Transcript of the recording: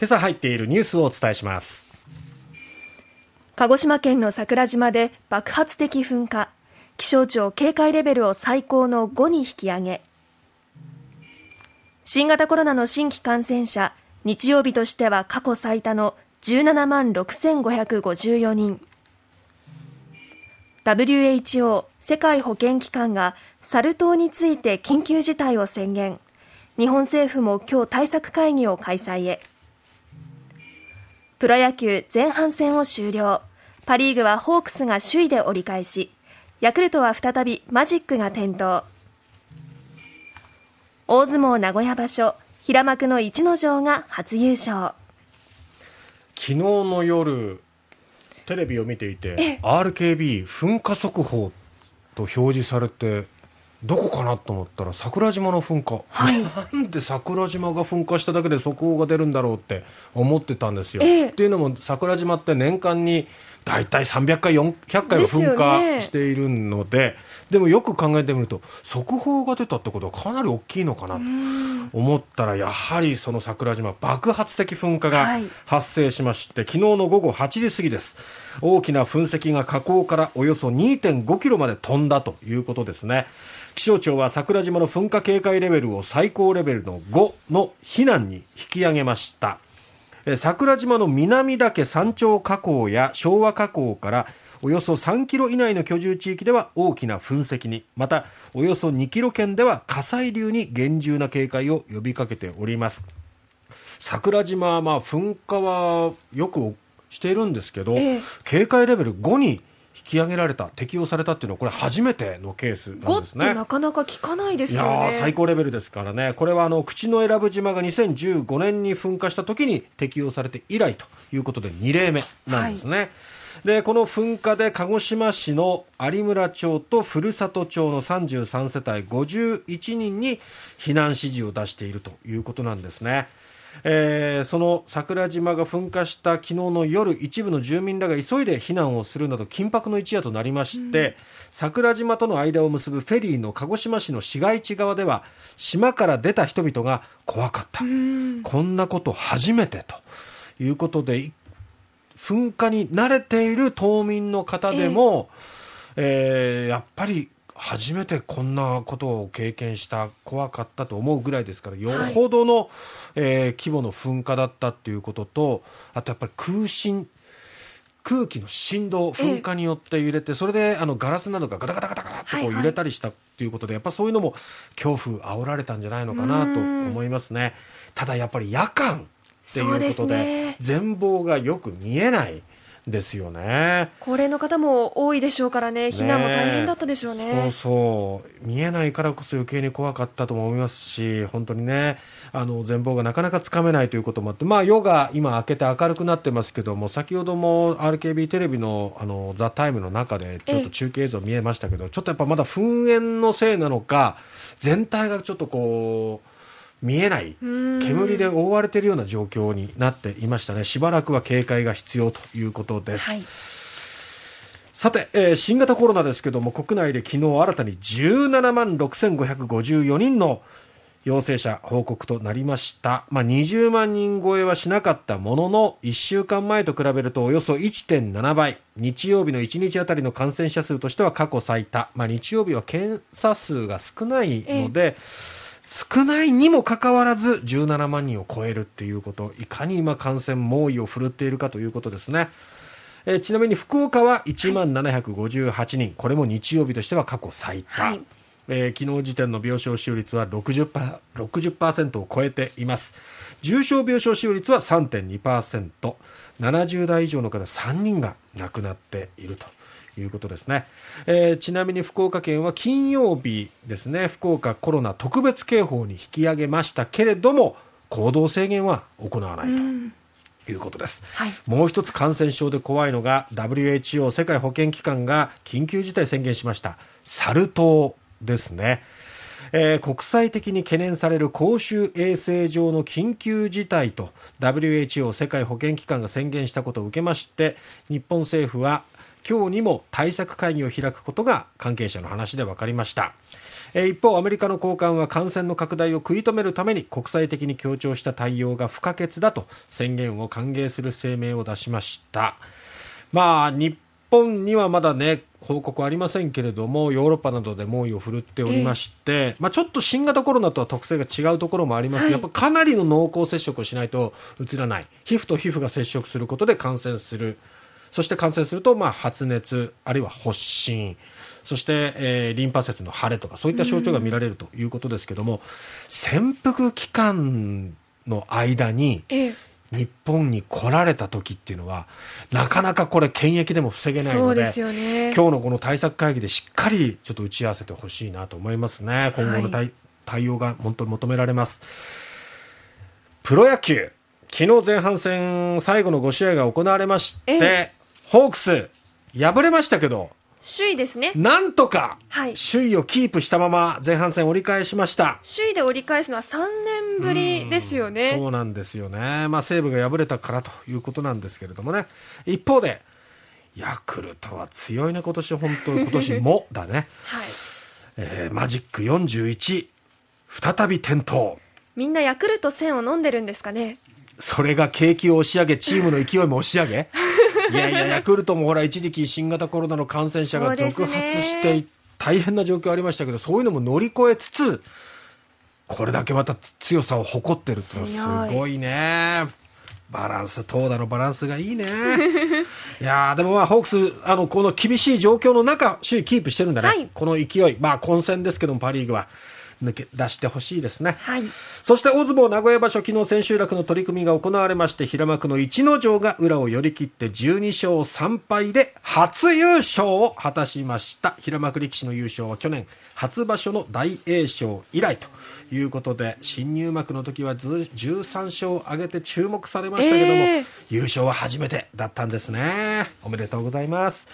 今朝入っているニュースをお伝えします。鹿児島県の桜島で爆発的噴火。気象庁警戒レベルを最高の5に引き上げ。新型コロナの新規感染者日曜日としては過去最多の17万6554人。WHO 世界保健機関がサル痘について緊急事態を宣言。日本政府も今日対策会議を開催へ。プロ野球前半戦を終了。パ・リーグはホークスが首位で折り返し。ヤクルトは再びマジックが点灯。大相撲名古屋場所平幕の逸ノ城が初優勝。昨日の夜テレビを見ていて RKB 噴火速報と表示されてどこかなと思ったら桜島の噴火、はい、なんで桜島が噴火しただけで速報が出るんだろうって思ってたんですよ。え。っていうのも桜島って年間に大体300回、400回は噴火しているので、でね、でもよく考えてみると、速報が出たってことはかなり大きいのかなと思ったら、やはりその桜島、爆発的噴火が発生しまして、はい、昨日の午後8時過ぎです。大きな噴石が火口からおよそ2.5キロまで飛んだということですね。気象庁は桜島の噴火警戒レベルを最高レベルの5の避難に引き上げました。桜島の南岳山頂火口や昭和火口からおよそ3キロ以内の居住地域では大きな噴石にまたおよそ2キロ圏では火砕流に厳重な警戒を呼びかけております。桜島はまあ噴火はよくしているんですけど、えー、警戒レベル5に引き上げられた適用されたっていうのはこれ初めてのケースなんですね。なかなか聞かないですよね。最高レベルですからね。これはあの口永良部島が2015年に噴火した時に適用されて以来ということで2例目なんですね、はい。でこの噴火で鹿児島市の有村町と古里町の33世帯51人に避難指示を出しているということなんですね。えー、その桜島が噴火した昨日の夜一部の住民らが急いで避難をするなど緊迫の一夜となりまして、うん、桜島との間を結ぶフェリーの鹿児島市の市街地側では島から出た人々が怖かった、うん、こんなこと初めてということで噴火に慣れている島民の方でも、えー、えー、やっぱり初めてこんなことを経験した怖かったと思うぐらいですからよほどの、はい、えー、規模の噴火だったっていうこととあとやっぱり空振空気の振動噴火によって揺れて、それであのガラスなどがガタガタガタガタとこう揺れたりしたっていうことで、やっぱそういうのも恐怖煽られたんじゃないのかなと思いますね。ただやっぱり夜間っていうことで全貌がよく見えないですよね。高齢の方も多いでしょうからね。避難も大変だったでしょうね、ね、そうそう。見えないからこそ余計に怖かったと思いますし本当にね。あの全貌がなかなかつかめないということもあってまあ夜が今明けて明るくなってますけども先ほども RKB テレビのあのザ・タイムの中でちょっと中継映像見えましたけどちょっとやっぱまだ噴煙のせいなのか全体がちょっとこう見えない煙で覆われているような状況になっていましたね。しばらくは警戒が必要ということです、はい、さて、えー、新型コロナですけども国内で昨日新たに17万6554人の陽性者報告となりました、まあ、20万人超えはしなかったものの1週間前と比べるとおよそ1.7倍。日曜日の1日あたりの感染者数としては過去最多、まあ、日曜日は検査数が少ないので、えー少ないにもかかわらず17万人を超えるっていうこといかに今感染猛威を振るっているかということですね。えー、ちなみに福岡は1万758人、これも日曜日としては過去最多、はい、えー、昨日時点の病床使用率は 60%, 60を超えています。重症病床使用率は 3.2%70 代以上の方3人が亡くなっているということですね、えー、ちなみに福岡県は金曜日ですね。福岡コロナ特別警報に引き上げましたけれども行動制限は行わないと。いうことです、はい、もう一つ感染症で怖いのが WHO 世界保健機関が緊急事態宣言しました。サル痘ですね。えー、国際的に懸念される公衆衛生上の緊急事態と WHO 世界保健機関が宣言したことを受けまして日本政府は今日にも対策会議を開くことが関係者の話で分かりました。えー一方アメリカの高官は感染の拡大を食い止めるために国際的に強調した対応が不可欠だと宣言を歓迎する声明を出しました。まあ日本にはまだね報告ありませんけれどもヨーロッパなどで猛威を振るっておりまして、まあ、ちょっと新型コロナとは特性が違うところもあります、はい。やっぱかなりの濃厚接触をしないとうつらない。皮膚と皮膚が接触することで感染するそして感染するとまあ発熱あるいは発疹そして、えーリンパ節の腫れとかそういった症状が見られるということですけども、潜伏期間の間にええ。日本に来られた時っていうのはなかなかこれ検疫でも防げないのででね。今日のこの対策会議でしっかりちょっと打ち合わせてほしいなと思いますね。今後の対,、対応が本当に求められます。プロ野球。昨日前半戦最後の5試合が行われまして、えホークス敗れましたけど首位ですね。なんとかはい。首位をキープしたまま前半戦折り返しました。首位で折り返すのは3年ぶりですよね。そうなんですよね、まあ、西武が敗れたからということなんですけれどもね、一方で、ヤクルトは強いね、今年。本当に、今年もだね、はい。えーマジック41、再び転倒、みんなヤクルト1000を飲んでるんですかね。それが景気を押し上げ、チームの勢いも押し上げ、いやいや、ヤクルトもほら、一時期、新型コロナの感染者が続発して、大変な状況ありましたけど、そういうのも乗り越えつつ、これだけまた強さを誇ってるってすごいね。バランス、投打のバランスがいいね。いやーでもまあ、ホークス、あの、この厳しい状況の中、首位キープしてるんだね。はいこの勢い。まあ、混戦ですけども、パリーグは抜け出してほしいですね。はいそして大相撲名古屋場所、昨日千秋楽の取り組みが行われまして、平幕の逸ノ城が裏を寄り切って12勝3敗で初優勝を果たしました。平幕力士の優勝は去年初場所の大栄翔以来ということで、新入幕の時はず13勝を挙げて注目されましたけども、えー優勝は初めてだったんですね。おめでとうございます。